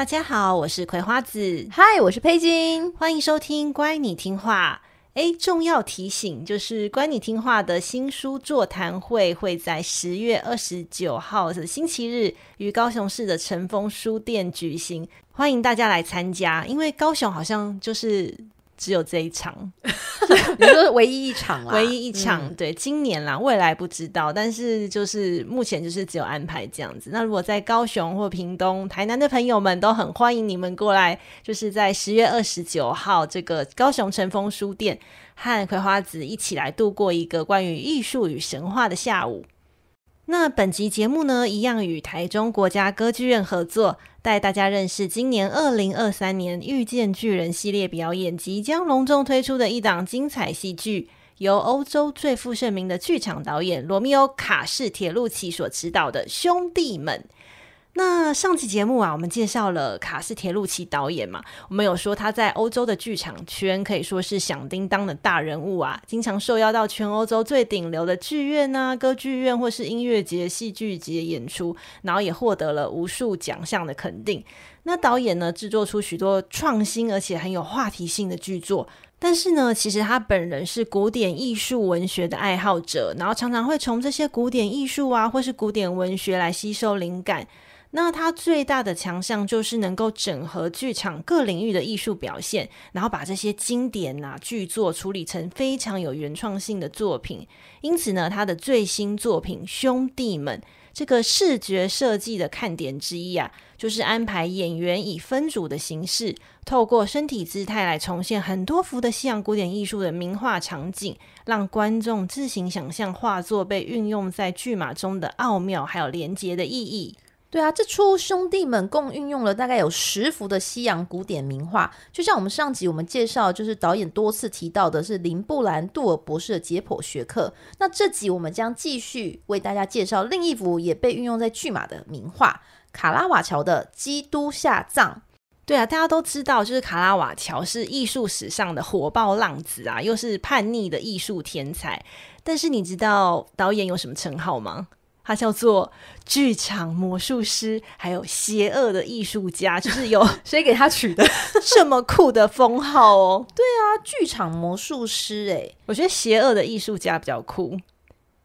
大家好，我是葵花子。嗨，我是佩金。欢迎收听《乖，你听话》。哎，重要提醒就是，《乖，你听话》的新书座谈会会在十月二十九号的星期日于高雄市的晨风书店举行，欢迎大家来参加。因为高雄好像就是。只有这一场，你说唯一一场啦，唯一一场。嗯、对，今年啦，未来不知道，但是就是目前就是只有安排这样子。那如果在高雄或屏东、台南的朋友们，都很欢迎你们过来，就是在十月二十九号这个高雄晨风书店，和葵花子一起来度过一个关于艺术与神话的下午。那本集节目呢，一样与台中国家歌剧院合作，带大家认识今年二零二三年遇见巨人系列表演即将隆重推出的一档精彩戏剧，由欧洲最负盛名的剧场导演罗密欧·卡士铁路奇所执导的《兄弟们》。那上期节目啊，我们介绍了卡斯铁路奇导演嘛，我们有说他在欧洲的剧场圈可以说是响叮当的大人物啊，经常受邀到全欧洲最顶流的剧院啊、歌剧院或是音乐节、戏剧节演出，然后也获得了无数奖项的肯定。那导演呢，制作出许多创新而且很有话题性的剧作，但是呢，其实他本人是古典艺术文学的爱好者，然后常常会从这些古典艺术啊或是古典文学来吸收灵感。那他最大的强项就是能够整合剧场各领域的艺术表现，然后把这些经典呐、啊、剧作处理成非常有原创性的作品。因此呢，他的最新作品《兄弟们》这个视觉设计的看点之一啊，就是安排演员以分组的形式，透过身体姿态来重现很多幅的西洋古典艺术的名画场景，让观众自行想象画作被运用在剧码中的奥妙，还有连结的意义。对啊，这出兄弟们共运用了大概有十幅的西洋古典名画，就像我们上集我们介绍，就是导演多次提到的是林布兰杜尔博士的解剖学课。那这集我们将继续为大家介绍另一幅也被运用在巨马的名画——卡拉瓦乔的《基督下葬》。对啊，大家都知道，就是卡拉瓦乔是艺术史上的火爆浪子啊，又是叛逆的艺术天才。但是你知道导演有什么称号吗？他叫做剧场魔术师，还有邪恶的艺术家，就是有 谁给他取的 这么酷的封号哦？对啊，剧场魔术师哎，我觉得邪恶的艺术家比较酷。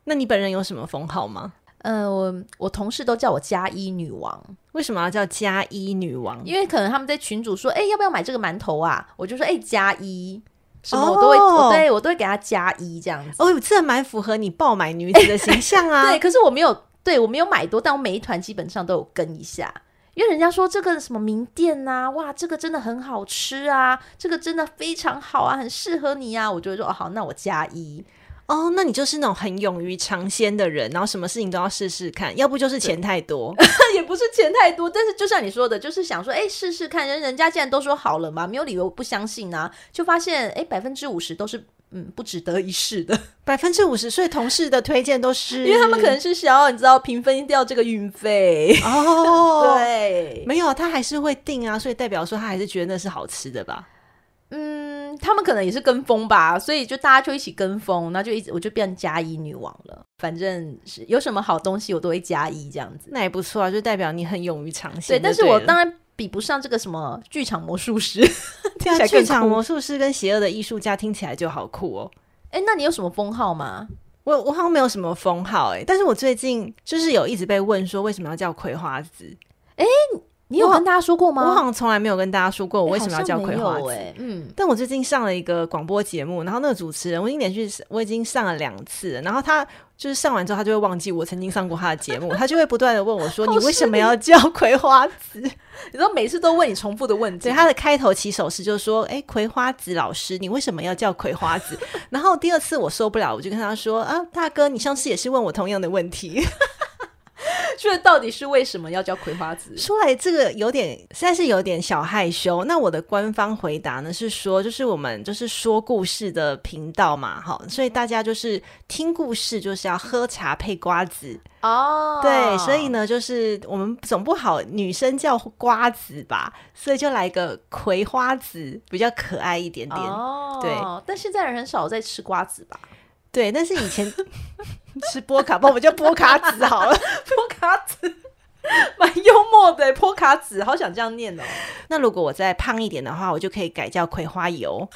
那你本人有什么封号吗？呃，我我同事都叫我加一女王。为什么要叫加一女王？因为可能他们在群主说，哎，要不要买这个馒头啊？我就说，哎，加一。什么我都会，哦、我对我都会给他加一这样子。哦，这蛮符合你爆买女子的形象啊。对，可是我没有，对我没有买多，但我每一团基本上都有跟一下，因为人家说这个什么名店呐、啊，哇，这个真的很好吃啊，这个真的非常好啊，很适合你啊，我就会说哦好，那我加一。哦，那你就是那种很勇于尝鲜的人，然后什么事情都要试试看，要不就是钱太多，也 不是钱太多，但是就像你说的，就是想说，哎，试试看，人人家既然都说好了嘛，没有理由不相信啊，就发现，哎，百分之五十都是嗯不值得一试的，百分之五十，所以同事的推荐都是，因为他们可能是想要你知道平分掉这个运费。哦，对，没有，他还是会订啊，所以代表说他还是觉得那是好吃的吧。嗯，他们可能也是跟风吧，所以就大家就一起跟风，那就一直我就变加一女王了。反正是有什么好东西，我都会加一这样子，那也不错啊，就代表你很勇于尝试。对，但是我当然比不上这个什么剧场魔术师，听起来剧场魔术师跟邪恶的艺术家听起来就好酷哦。哎，那你有什么封号吗？我我好像没有什么封号哎，但是我最近就是有一直被问说为什么要叫葵花籽，哎。你有跟大家说过吗？我好像从来没有跟大家说过我为什么要叫葵花籽。欸欸、嗯，但我最近上了一个广播节目，然后那个主持人我已经连续我已经上了两次了，然后他就是上完之后，他就会忘记我曾经上过他的节目，他就会不断的问我说：“你为什么要叫 葵花籽？”你知道每次都问你重复的问题。对，他的开头起手式就是说：“哎、欸，葵花籽老师，你为什么要叫葵花籽？” 然后第二次我受不了，我就跟他说：“啊，大哥，你上次也是问我同样的问题。”这 到底是为什么要叫葵花籽？说来这个有点，实在是有点小害羞。那我的官方回答呢是说，就是我们就是说故事的频道嘛，哈，所以大家就是听故事就是要喝茶配瓜子哦。对，所以呢，就是我们总不好女生叫瓜子吧，所以就来个葵花籽，比较可爱一点点。哦，对，但现在人很少在吃瓜子吧？对，但是以前 吃波卡，不，我们叫波卡子好了。波卡子蛮幽默的，波卡子好想这样念哦。那如果我再胖一点的话，我就可以改叫葵花油。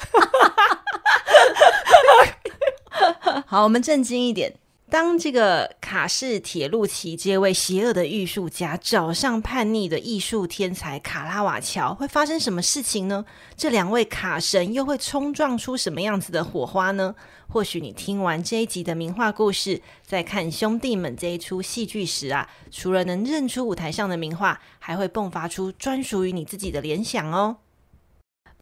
好，我们正经一点。当这个卡氏铁路旗这位邪恶的艺术家找上叛逆的艺术天才卡拉瓦乔，会发生什么事情呢？这两位卡神又会冲撞出什么样子的火花呢？或许你听完这一集的名画故事，在看兄弟们这一出戏剧时啊，除了能认出舞台上的名画，还会迸发出专属于你自己的联想哦。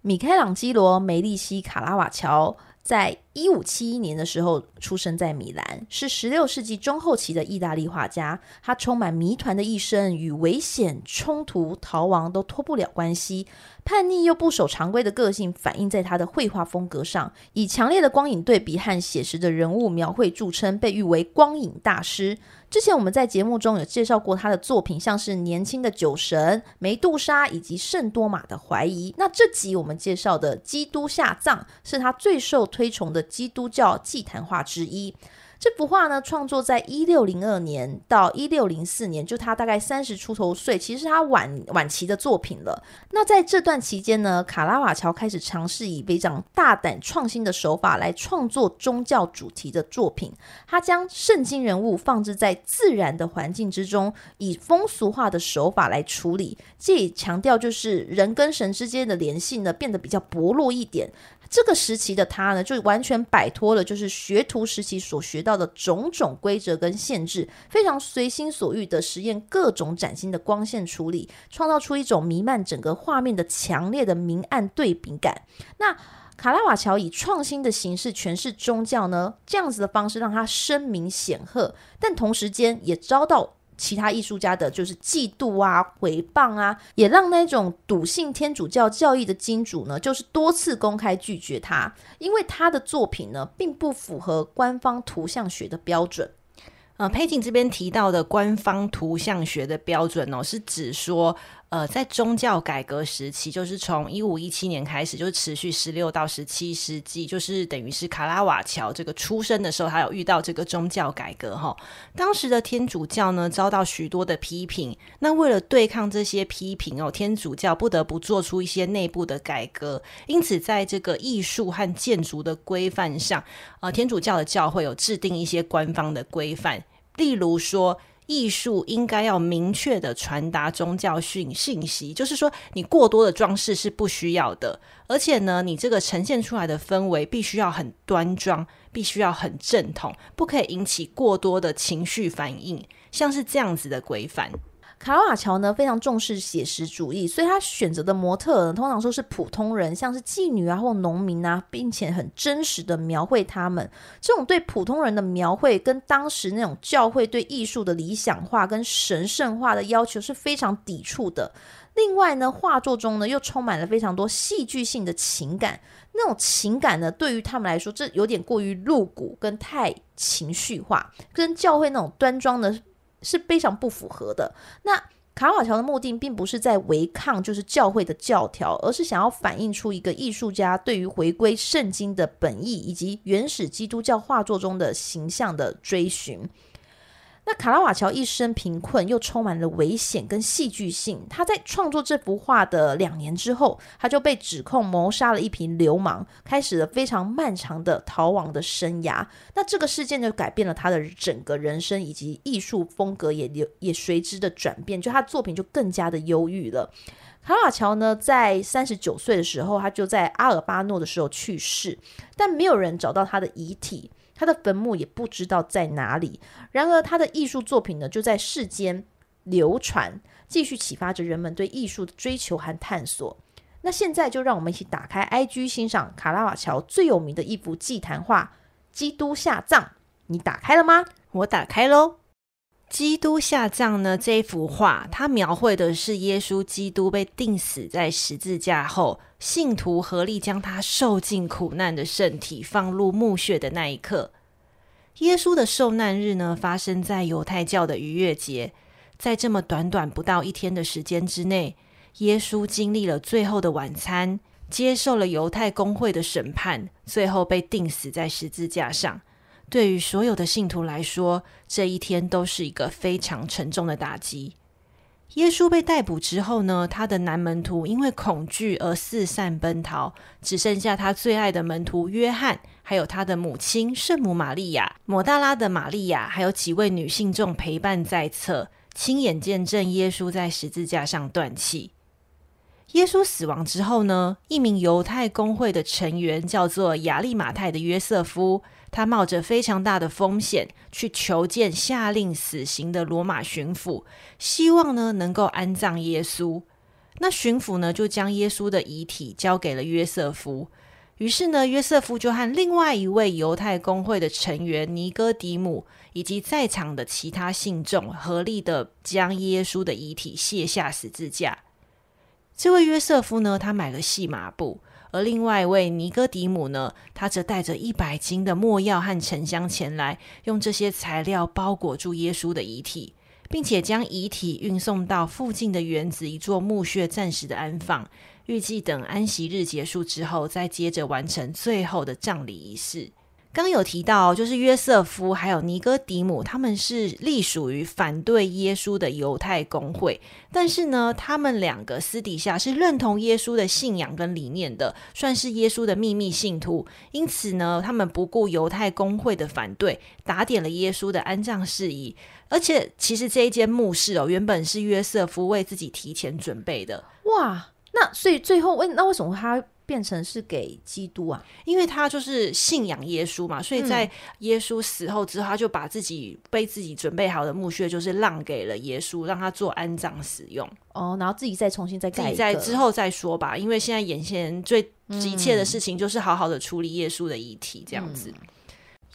米开朗基罗·梅利西·卡拉瓦乔。在一五七一年的时候出生在米兰，是十六世纪中后期的意大利画家。他充满谜团的一生与危险、冲突、逃亡都脱不了关系。叛逆又不守常规的个性反映在他的绘画风格上，以强烈的光影对比和写实的人物描绘著称，被誉为光影大师。之前我们在节目中有介绍过他的作品，像是年轻的酒神、梅杜莎以及圣多玛的怀疑。那这集我们介绍的《基督下葬》是他最受推崇的基督教祭坛画之一。这幅画呢，创作在一六零二年到一六零四年，就他大概三十出头岁，其实他晚晚期的作品了。那在这段期间呢，卡拉瓦乔开始尝试以非常大胆创新的手法来创作宗教主题的作品。他将圣经人物放置在自然的环境之中，以风俗化的手法来处理，这也强调就是人跟神之间的联系呢，变得比较薄弱一点。这个时期的他呢，就完全摆脱了就是学徒时期所学到的种种规则跟限制，非常随心所欲的实验各种崭新的光线处理，创造出一种弥漫整个画面的强烈的明暗对比感。那卡拉瓦乔以创新的形式诠释宗教呢，这样子的方式让他声名显赫，但同时间也遭到。其他艺术家的就是嫉妒啊、诽谤啊，也让那种笃信天主教教义的金主呢，就是多次公开拒绝他，因为他的作品呢，并不符合官方图像学的标准。呃，佩锦这边提到的官方图像学的标准哦，是指说。呃，在宗教改革时期，就是从一五一七年开始，就是持续十六到十七世纪，就是等于是卡拉瓦乔这个出生的时候，他有遇到这个宗教改革哈。当时的天主教呢，遭到许多的批评，那为了对抗这些批评哦，天主教不得不做出一些内部的改革。因此，在这个艺术和建筑的规范上，呃，天主教的教会有制定一些官方的规范，例如说。艺术应该要明确的传达宗教讯信息，就是说你过多的装饰是不需要的，而且呢，你这个呈现出来的氛围必须要很端庄，必须要很正统，不可以引起过多的情绪反应，像是这样子的规范。卡拉瓦乔呢，非常重视写实主义，所以他选择的模特呢，通常说是普通人，像是妓女啊或农民啊，并且很真实的描绘他们。这种对普通人的描绘，跟当时那种教会对艺术的理想化跟神圣化的要求是非常抵触的。另外呢，画作中呢又充满了非常多戏剧性的情感，那种情感呢，对于他们来说，这有点过于露骨跟太情绪化，跟教会那种端庄的。是非常不符合的。那卡瓦乔的目的并不是在违抗就是教会的教条，而是想要反映出一个艺术家对于回归圣经的本意以及原始基督教画作中的形象的追寻。那卡拉瓦乔一生贫困，又充满了危险跟戏剧性。他在创作这幅画的两年之后，他就被指控谋杀了一名流氓，开始了非常漫长的逃亡的生涯。那这个事件就改变了他的整个人生，以及艺术风格也也随之的转变，就他作品就更加的忧郁了。卡拉瓦乔呢，在三十九岁的时候，他就在阿尔巴诺的时候去世，但没有人找到他的遗体。他的坟墓也不知道在哪里。然而，他的艺术作品呢，就在世间流传，继续启发着人们对艺术的追求和探索。那现在就让我们一起打开 IG 欣赏卡拉瓦乔最有名的一幅祭坛画《基督下葬》。你打开了吗？我打开喽。基督下葬呢，这幅画，它描绘的是耶稣基督被钉死在十字架后，信徒合力将他受尽苦难的身体放入墓穴的那一刻。耶稣的受难日呢，发生在犹太教的逾越节。在这么短短不到一天的时间之内，耶稣经历了最后的晚餐，接受了犹太公会的审判，最后被钉死在十字架上。对于所有的信徒来说，这一天都是一个非常沉重的打击。耶稣被逮捕之后呢，他的男门徒因为恐惧而四散奔逃，只剩下他最爱的门徒约翰，还有他的母亲圣母玛利亚、抹大拉的玛利亚，还有几位女性众陪伴在侧。亲眼见证耶稣在十字架上断气。耶稣死亡之后呢，一名犹太公会的成员叫做亚利马太的约瑟夫，他冒着非常大的风险去求见下令死刑的罗马巡抚，希望呢能够安葬耶稣。那巡抚呢就将耶稣的遗体交给了约瑟夫。于是呢，约瑟夫就和另外一位犹太公会的成员尼哥底姆，以及在场的其他信众，合力的将耶稣的遗体卸下十字架。这位约瑟夫呢，他买了细麻布；而另外一位尼哥底姆呢，他则带着一百斤的末药和沉香前来，用这些材料包裹住耶稣的遗体，并且将遗体运送到附近的园子一座墓穴，暂时的安放。预计等安息日结束之后，再接着完成最后的葬礼仪式。刚有提到，就是约瑟夫还有尼哥底姆，他们是隶属于反对耶稣的犹太公会，但是呢，他们两个私底下是认同耶稣的信仰跟理念的，算是耶稣的秘密信徒。因此呢，他们不顾犹太公会的反对，打点了耶稣的安葬事宜。而且，其实这一间墓室哦，原本是约瑟夫为自己提前准备的。哇！那所以最后为那为什么他变成是给基督啊？因为他就是信仰耶稣嘛，所以在耶稣死后之后，他就把自己被自己准备好的墓穴，就是让给了耶稣，让他做安葬使用。哦，然后自己再重新再盖，在之后再说吧。因为现在眼前最急切的事情就是好好的处理耶稣的遗体，这样子。嗯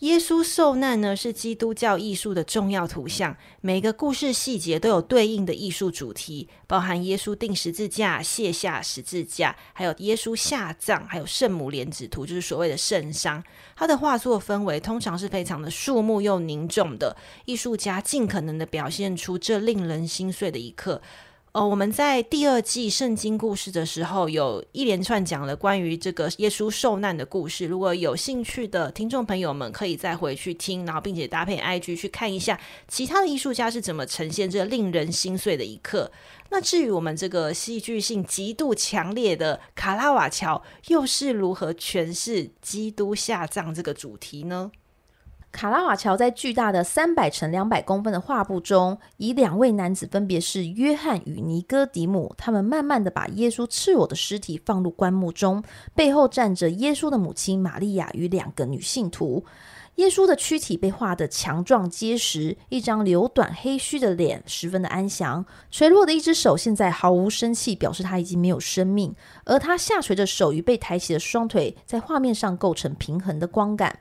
耶稣受难呢，是基督教艺术的重要图像。每个故事细节都有对应的艺术主题，包含耶稣钉十字架、卸下十字架，还有耶稣下葬，还有圣母莲子图，就是所谓的圣伤。他的画作氛围通常是非常的肃穆又凝重的，艺术家尽可能的表现出这令人心碎的一刻。哦，我们在第二季圣经故事的时候，有一连串讲了关于这个耶稣受难的故事。如果有兴趣的听众朋友们，可以再回去听，然后并且搭配 IG 去看一下其他的艺术家是怎么呈现这令人心碎的一刻。那至于我们这个戏剧性极度强烈的卡拉瓦乔，又是如何诠释基督下葬这个主题呢？卡拉瓦乔在巨大的三百乘两百公分的画布中，以两位男子分别是约翰与尼哥底母，他们慢慢的把耶稣赤裸的尸体放入棺木中，背后站着耶稣的母亲玛利亚与两个女信徒。耶稣的躯体被画得强壮结实，一张留短黑须的脸十分的安详，垂落的一只手现在毫无生气，表示他已经没有生命，而他下垂的手与被抬起的双腿在画面上构成平衡的光感。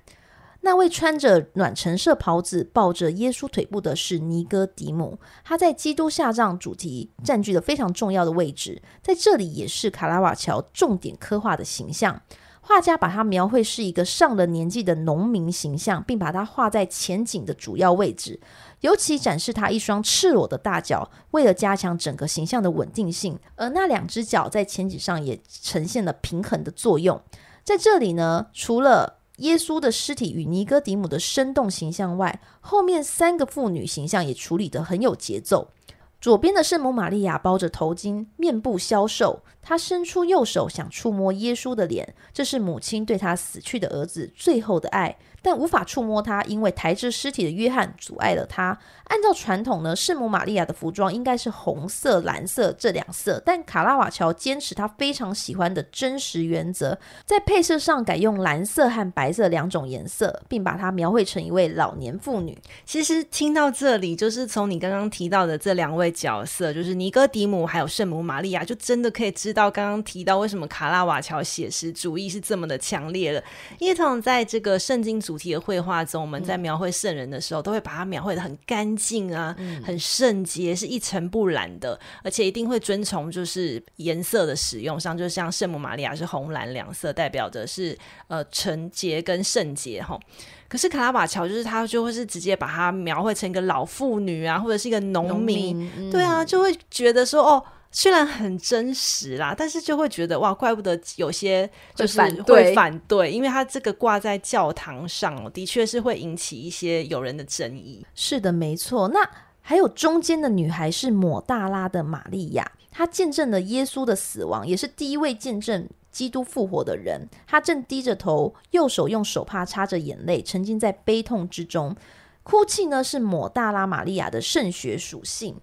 那位穿着暖橙色袍子、抱着耶稣腿部的是尼哥底母，他在基督下葬主题占据了非常重要的位置，在这里也是卡拉瓦乔重点刻画的形象。画家把他描绘是一个上了年纪的农民形象，并把他画在前景的主要位置，尤其展示他一双赤裸的大脚，为了加强整个形象的稳定性，而那两只脚在前景上也呈现了平衡的作用。在这里呢，除了耶稣的尸体与尼哥底姆的生动形象外，后面三个妇女形象也处理得很有节奏。左边的圣母玛利亚包着头巾，面部消瘦，她伸出右手想触摸耶稣的脸，这是母亲对她死去的儿子最后的爱。但无法触摸他，因为抬着尸体的约翰阻碍了他。按照传统呢，圣母玛利亚的服装应该是红色、蓝色这两色，但卡拉瓦乔坚持他非常喜欢的真实原则，在配色上改用蓝色和白色两种颜色，并把它描绘成一位老年妇女。其实听到这里，就是从你刚刚提到的这两位角色，就是尼哥底姆还有圣母玛利亚，就真的可以知道刚刚提到为什么卡拉瓦乔写实主义是这么的强烈了。因为通常在这个圣经主主题的绘画中，我们在描绘圣人的时候，嗯、都会把它描绘的很干净啊，嗯、很圣洁，是一尘不染的，而且一定会遵从就是颜色的使用上，就像圣母玛利亚是红蓝两色，代表着是呃纯洁跟圣洁哈。可是卡拉瓦乔就是他就会是直接把它描绘成一个老妇女啊，或者是一个农民，民嗯、对啊，就会觉得说哦。虽然很真实啦，但是就会觉得哇，怪不得有些就是会反对，反对，因为他这个挂在教堂上，的确是会引起一些有人的争议。是的，没错。那还有中间的女孩是抹大拉的玛利亚，她见证了耶稣的死亡，也是第一位见证基督复活的人。她正低着头，右手用手帕擦着眼泪，沉浸在悲痛之中。哭泣呢，是抹大拉玛利亚的圣血属性。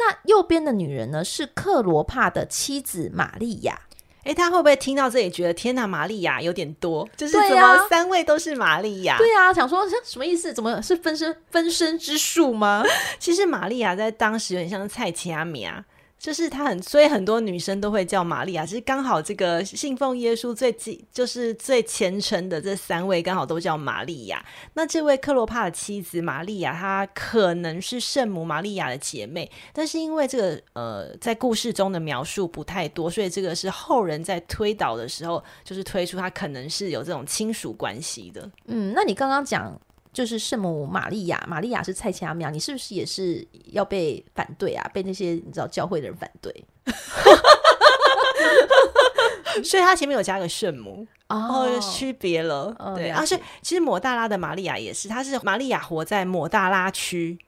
那右边的女人呢？是克罗帕的妻子玛利亚。诶，他会不会听到这里觉得天哪，玛利亚有点多？就是怎么三位都是玛利亚？对啊，想说什么意思？怎么是分身分身之术吗？其实玛利亚在当时有点像蔡奇阿米啊。就是她很，所以很多女生都会叫玛利亚。其实刚好这个信奉耶稣最就是最虔诚的这三位，刚好都叫玛利亚。那这位克罗帕的妻子玛利亚，她可能是圣母玛利亚的姐妹，但是因为这个呃，在故事中的描述不太多，所以这个是后人在推导的时候，就是推出她可能是有这种亲属关系的。嗯，那你刚刚讲。就是圣母玛利亚，玛利亚是蔡恰苗，你是不是也是要被反对啊？被那些你知道教会的人反对，所以他前面有加个圣母，哦，区别了，哦、对，而且、啊、其实抹大拉的玛利亚也是，她是玛利亚活在抹大拉区，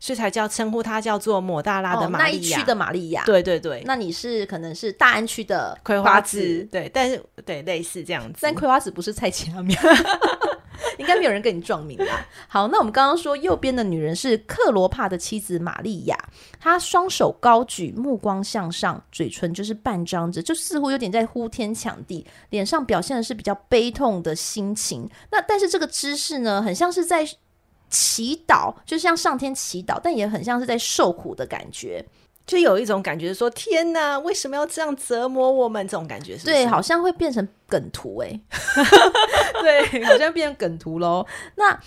所以才叫称呼她叫做抹大拉的玛利亚，哦、那一区的玛利亚，对对对，那你是可能是大安区的葵花籽，对，但是对类似这样子，但葵花籽不是蔡恰苗。应该没有人跟你撞名吧？好，那我们刚刚说右边的女人是克罗帕的妻子玛利亚，她双手高举，目光向上，嘴唇就是半张着，就似乎有点在呼天抢地，脸上表现的是比较悲痛的心情。那但是这个姿势呢，很像是在祈祷，就像上天祈祷，但也很像是在受苦的感觉。就有一种感觉，说天哪，为什么要这样折磨我们？这种感觉是？对，好像会变成梗图哎，对，好像变成梗图喽。那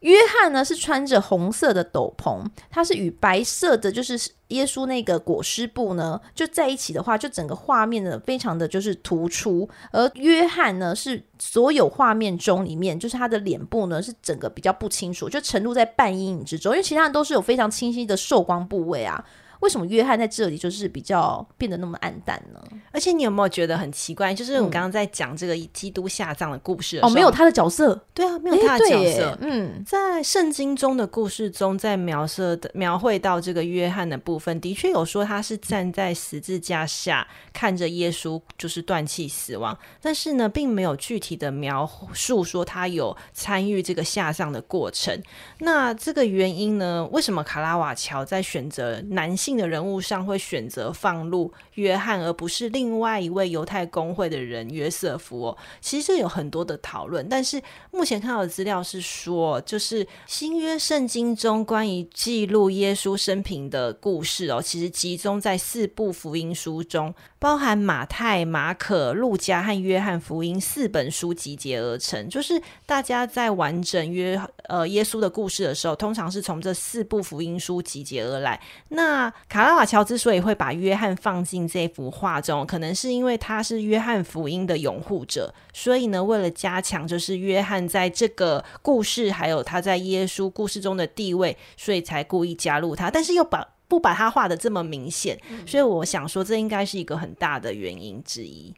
约翰呢，是穿着红色的斗篷，他是与白色的就是耶稣那个裹尸布呢，就在一起的话，就整个画面呢非常的就是突出。而约翰呢，是所有画面中里面，就是他的脸部呢是整个比较不清楚，就沉入在半阴影之中，因为其他人都是有非常清晰的受光部位啊。为什么约翰在这里就是比较变得那么暗淡呢？而且你有没有觉得很奇怪？就是我们刚刚在讲这个基督下葬的故事哦，没有他的角色，对啊，没有他的角色。嗯，在圣经中的故事中，在描述的描绘到这个约翰的部分，的确有说他是站在十字架下看着耶稣就是断气死亡，但是呢，并没有具体的描述说他有参与这个下葬的过程。那这个原因呢？为什么卡拉瓦乔在选择男性的人物上会选择放入约翰，而不是另外一位犹太公会的人约瑟夫哦？其实有很多的讨论，但是目前看到的资料是说，就是新约圣经中关于记录耶稣生平的故事哦，其实集中在四部福音书中，包含马太、马可、路加和约翰福音四本书集结而成。就是大家在完整约呃耶稣的故事的时候，通常是从这四部福音书集结而来。那卡拉瓦乔之所以会把约翰放进这幅画中，可能是因为他是约翰福音的拥护者，所以呢，为了加强就是约翰在这个故事还有他在耶稣故事中的地位，所以才故意加入他，但是又把不把他画的这么明显，所以我想说这应该是一个很大的原因之一。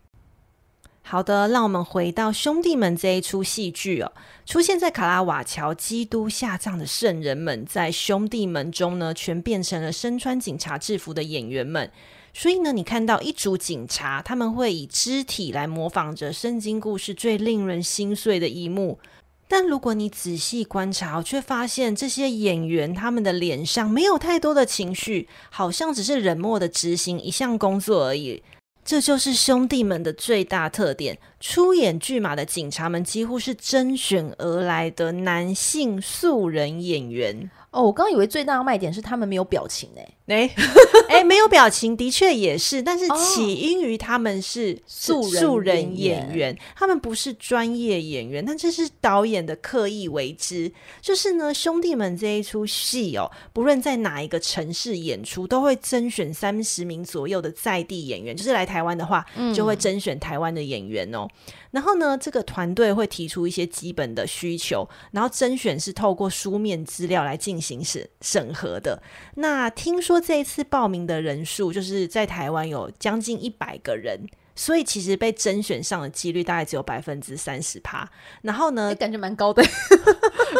好的，让我们回到兄弟们这一出戏剧哦。出现在卡拉瓦乔基督下葬的圣人们，在兄弟们中呢，全变成了身穿警察制服的演员们。所以呢，你看到一组警察，他们会以肢体来模仿着圣经故事最令人心碎的一幕。但如果你仔细观察，却发现这些演员他们的脸上没有太多的情绪，好像只是冷漠的执行一项工作而已。这就是兄弟们的最大特点。出演剧马的警察们几乎是甄选而来的男性素人演员。哦，我刚以为最大的卖点是他们没有表情哎，哎。哎，没有表情的确也是，但是起因于他们是素素人演员，他们不是专业演员，但这是导演的刻意为之。就是呢，兄弟们这一出戏哦，不论在哪一个城市演出，都会甄选三十名左右的在地演员，就是来台湾的话，就会甄选台湾的演员哦。嗯然后呢，这个团队会提出一些基本的需求，然后甄选是透过书面资料来进行审审核的。那听说这一次报名的人数就是在台湾有将近一百个人，所以其实被甄选上的几率大概只有百分之三十趴。然后呢，感觉蛮高的，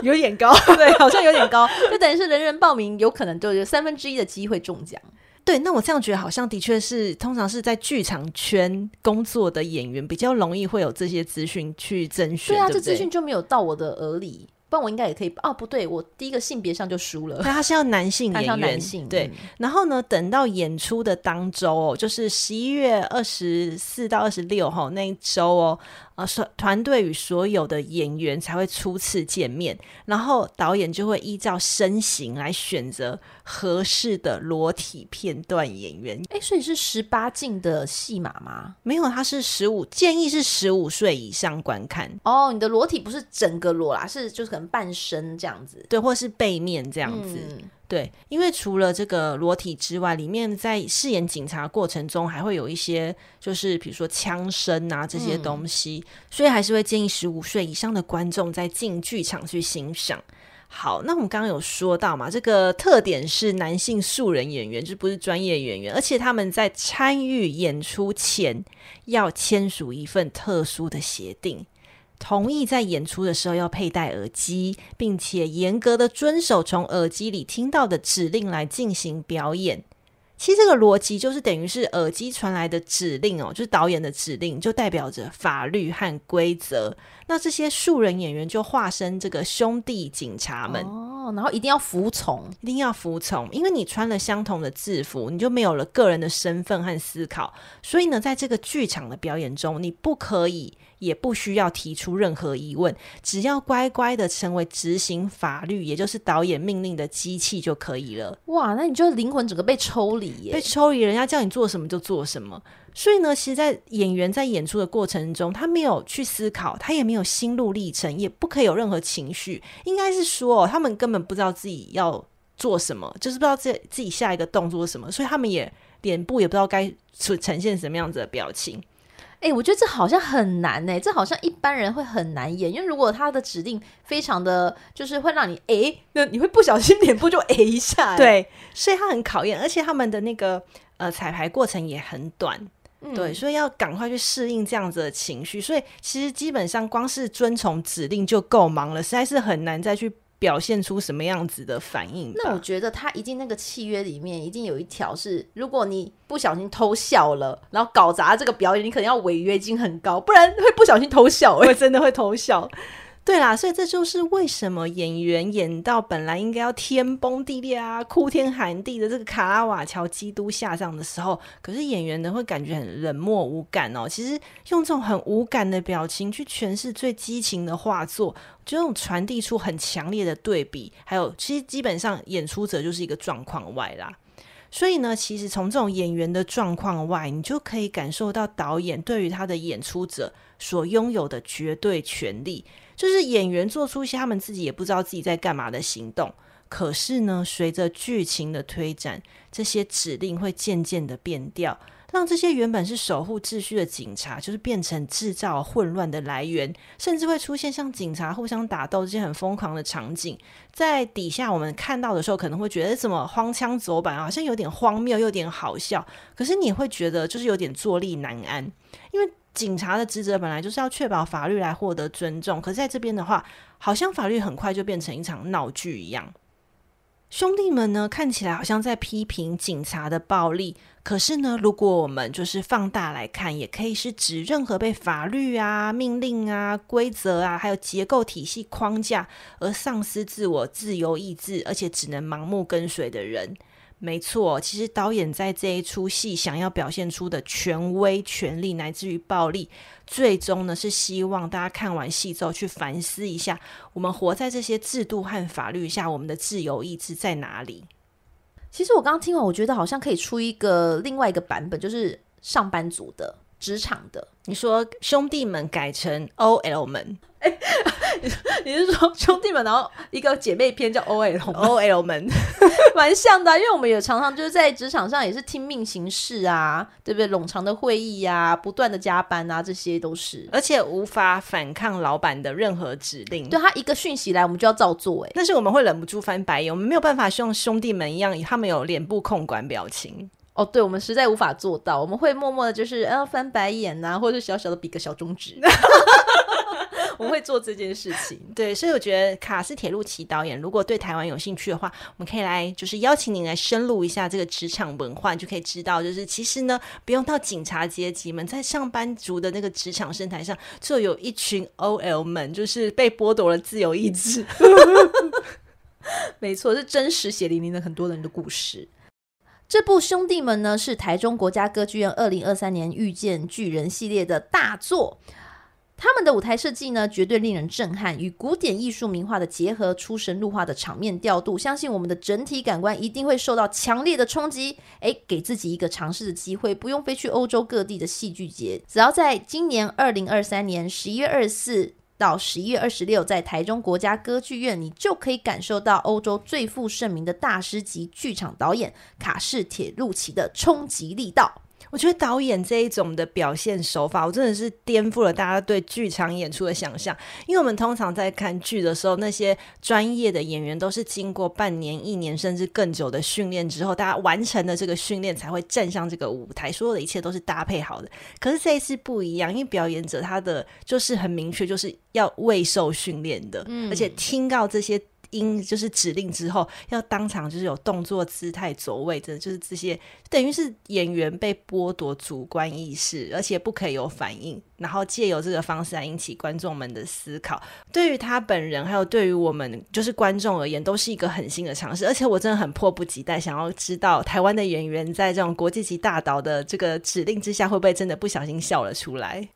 有点高，对，好像有点高，就等于是人人报名，有可能就有三分之一的机会中奖。对，那我这样觉得好像的确是，通常是在剧场圈工作的演员比较容易会有这些资讯去甄选。对啊，对对，这资讯就没有到我的耳里。不然我应该也可以哦，不对，我第一个性别上就输了。对，他是要男性演员，他男性对。然后呢，等到演出的当周哦，就是十一月二十四到二十六号那一周哦，呃，团队与所有的演员才会初次见面，然后导演就会依照身形来选择合适的裸体片段演员。哎，所以是十八禁的戏码吗？没有，他是十五，建议是十五岁以上观看。哦，你的裸体不是整个裸啦，是就是可能。半身这样子，对，或是背面这样子，嗯、对，因为除了这个裸体之外，里面在饰演警察过程中，还会有一些，就是比如说枪声啊这些东西，嗯、所以还是会建议十五岁以上的观众在进剧场去欣赏。好，那我们刚刚有说到嘛，这个特点是男性素人演员，就不是专业演员，而且他们在参与演出前要签署一份特殊的协定。同意在演出的时候要佩戴耳机，并且严格的遵守从耳机里听到的指令来进行表演。其实这个逻辑就是等于是耳机传来的指令哦，就是导演的指令，就代表着法律和规则。那这些素人演员就化身这个兄弟警察们哦，然后一定要服从，一定要服从，因为你穿了相同的制服，你就没有了个人的身份和思考。所以呢，在这个剧场的表演中，你不可以。也不需要提出任何疑问，只要乖乖的成为执行法律，也就是导演命令的机器就可以了。哇，那你就灵魂整个被抽离耶，被抽离，人家叫你做什么就做什么。所以呢，其实，在演员在演出的过程中，他没有去思考，他也没有心路历程，也不可以有任何情绪。应该是说，他们根本不知道自己要做什么，就是不知道自己自己下一个动作是什么，所以他们也脸部也不知道该呈现什么样子的表情。哎、欸，我觉得这好像很难哎、欸，这好像一般人会很难演，因为如果他的指令非常的就是会让你哎，那你会不小心 脸部就哎一下、欸，对，所以他很考验，而且他们的那个呃彩排过程也很短，嗯、对，所以要赶快去适应这样子的情绪，所以其实基本上光是遵从指令就够忙了，实在是很难再去。表现出什么样子的反应？那我觉得他一定那个契约里面一定有一条是，如果你不小心偷笑了，然后搞砸这个表演，你可能要违约金很高，不然会不小心偷笑、欸，会真的会偷笑。对啦，所以这就是为什么演员演到本来应该要天崩地裂啊、哭天喊地的这个卡拉瓦乔基督下葬的时候，可是演员呢会感觉很冷漠无感哦。其实用这种很无感的表情去诠释最激情的画作，就这种传递出很强烈的对比。还有，其实基本上演出者就是一个状况外啦。所以呢，其实从这种演员的状况外，你就可以感受到导演对于他的演出者所拥有的绝对权利。就是演员做出一些他们自己也不知道自己在干嘛的行动，可是呢，随着剧情的推展，这些指令会渐渐的变掉，让这些原本是守护秩序的警察，就是变成制造混乱的来源，甚至会出现像警察互相打斗这些很疯狂的场景。在底下我们看到的时候，可能会觉得怎么荒腔走板，好像有点荒谬，又有点好笑。可是你会觉得就是有点坐立难安，因为。警察的职责本来就是要确保法律来获得尊重，可是在这边的话，好像法律很快就变成一场闹剧一样。兄弟们呢，看起来好像在批评警察的暴力，可是呢，如果我们就是放大来看，也可以是指任何被法律啊、命令啊、规则啊，还有结构体系框架而丧失自我自由意志，而且只能盲目跟随的人。没错，其实导演在这一出戏想要表现出的权威、权力，乃至于暴力，最终呢是希望大家看完戏之后去反思一下，我们活在这些制度和法律下，我们的自由意志在哪里？其实我刚刚听完，我觉得好像可以出一个另外一个版本，就是上班族的、职场的。你说兄弟们改成 OL 们。欸 你是说兄弟们，然后一个姐妹篇叫 OL OL 们，蛮像的，因为我们也常常就是在职场上也是听命行事啊，对不对？冗长的会议呀、啊，不断的加班啊，这些都是，而且无法反抗老板的任何指令。对，他一个讯息来，我们就要照做。哎，但是我们会忍不住翻白眼，我们没有办法像兄弟们一样，他们有脸部控管表情。哦，对，我们实在无法做到，我们会默默的，就是呃翻白眼呐、啊，或者是小小的比个小中指。我们会做这件事情，对，所以我觉得卡斯铁路奇导演，如果对台湾有兴趣的话，我们可以来就是邀请您来深入一下这个职场文化，就可以知道，就是其实呢，不用到警察阶级们，在上班族的那个职场生态上，就有一群 OL 们，就是被剥夺了自由意志。没错，是真实血淋淋的很多人的故事。这部兄弟们呢，是台中国家歌剧院二零二三年遇见巨人系列的大作。他们的舞台设计呢，绝对令人震撼，与古典艺术名画的结合，出神入化的场面调度，相信我们的整体感官一定会受到强烈的冲击。诶，给自己一个尝试的机会，不用飞去欧洲各地的戏剧节，只要在今年二零二三年十一月二十四到十一月二十六，在台中国家歌剧院，你就可以感受到欧洲最负盛名的大师级剧场导演卡士铁路奇的冲击力道。我觉得导演这一种的表现手法，我真的是颠覆了大家对剧场演出的想象。因为我们通常在看剧的时候，那些专业的演员都是经过半年、一年甚至更久的训练之后，大家完成了这个训练才会站上这个舞台，所有的一切都是搭配好的。可是这一次不一样，因为表演者他的就是很明确，就是要未受训练的，嗯，而且听到这些。因就是指令之后，要当场就是有动作、姿态、走位，真的就是这些，等于是演员被剥夺主观意识，而且不可以有反应，然后借由这个方式来引起观众们的思考。对于他本人，还有对于我们就是观众而言，都是一个很新的尝试。而且我真的很迫不及待，想要知道台湾的演员在这种国际级大导的这个指令之下，会不会真的不小心笑了出来？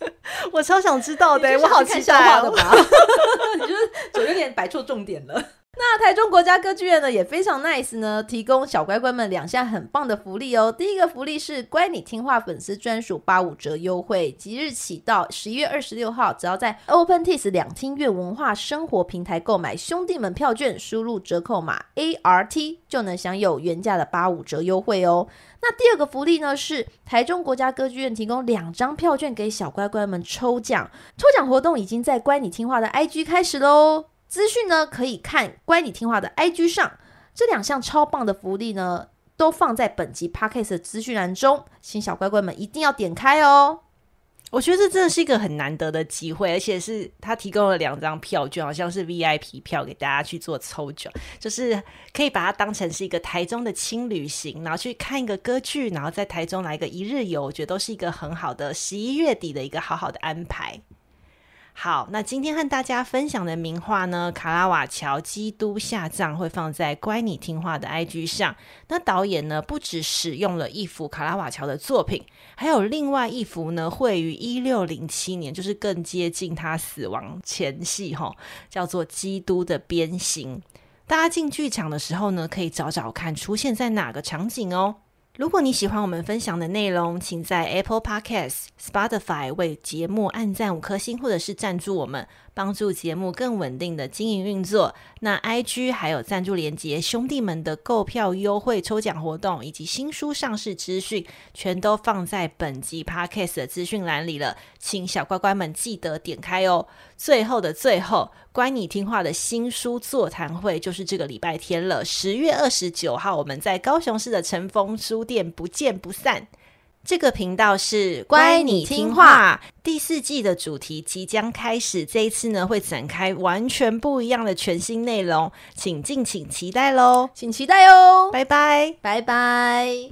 我超想知道的，欸，我好期待哦！你就是就有点摆错重点了。那台中国家歌剧院呢也非常 nice 呢，提供小乖乖们两项很棒的福利哦。第一个福利是乖你听话粉丝专属八五折优惠，即日起到十一月二十六号，只要在 OpenTix 两厅院文化生活平台购买兄弟们票券，输入折扣码 ART 就能享有原价的八五折优惠哦。那第二个福利呢是台中国家歌剧院提供两张票券给小乖乖们抽奖，抽奖活动已经在乖你听话的 IG 开始喽。资讯呢，可以看乖你听话的 IG 上，这两项超棒的福利呢，都放在本集 Podcast 的资讯栏中，请小乖乖们一定要点开哦。我觉得这真的是一个很难得的机会，而且是他提供了两张票券，好像是 VIP 票给大家去做抽奖，就是可以把它当成是一个台中的轻旅行，然后去看一个歌剧，然后在台中来个一日游，我觉得都是一个很好的十一月底的一个好好的安排。好，那今天和大家分享的名画呢，《卡拉瓦乔基督下葬》会放在乖你听话的 IG 上。那导演呢，不只使用了一幅卡拉瓦乔的作品，还有另外一幅呢，绘于一六零七年，就是更接近他死亡前夕，哈，叫做《基督的鞭刑》。大家进剧场的时候呢，可以找找看出现在哪个场景哦。如果你喜欢我们分享的内容，请在 Apple Podcast、Spotify 为节目按赞五颗星，或者是赞助我们。帮助节目更稳定的经营运作。那 IG 还有赞助连接，兄弟们的购票优惠、抽奖活动以及新书上市资讯，全都放在本集 Podcast 的资讯栏里了，请小乖乖们记得点开哦。最后的最后，乖你听话的新书座谈会就是这个礼拜天了，十月二十九号，我们在高雄市的晨风书店不见不散。这个频道是乖你听话第四季的主题即将开始，这一次呢会展开完全不一样的全新内容，请敬请期待喽！请期待哦！拜拜，拜拜。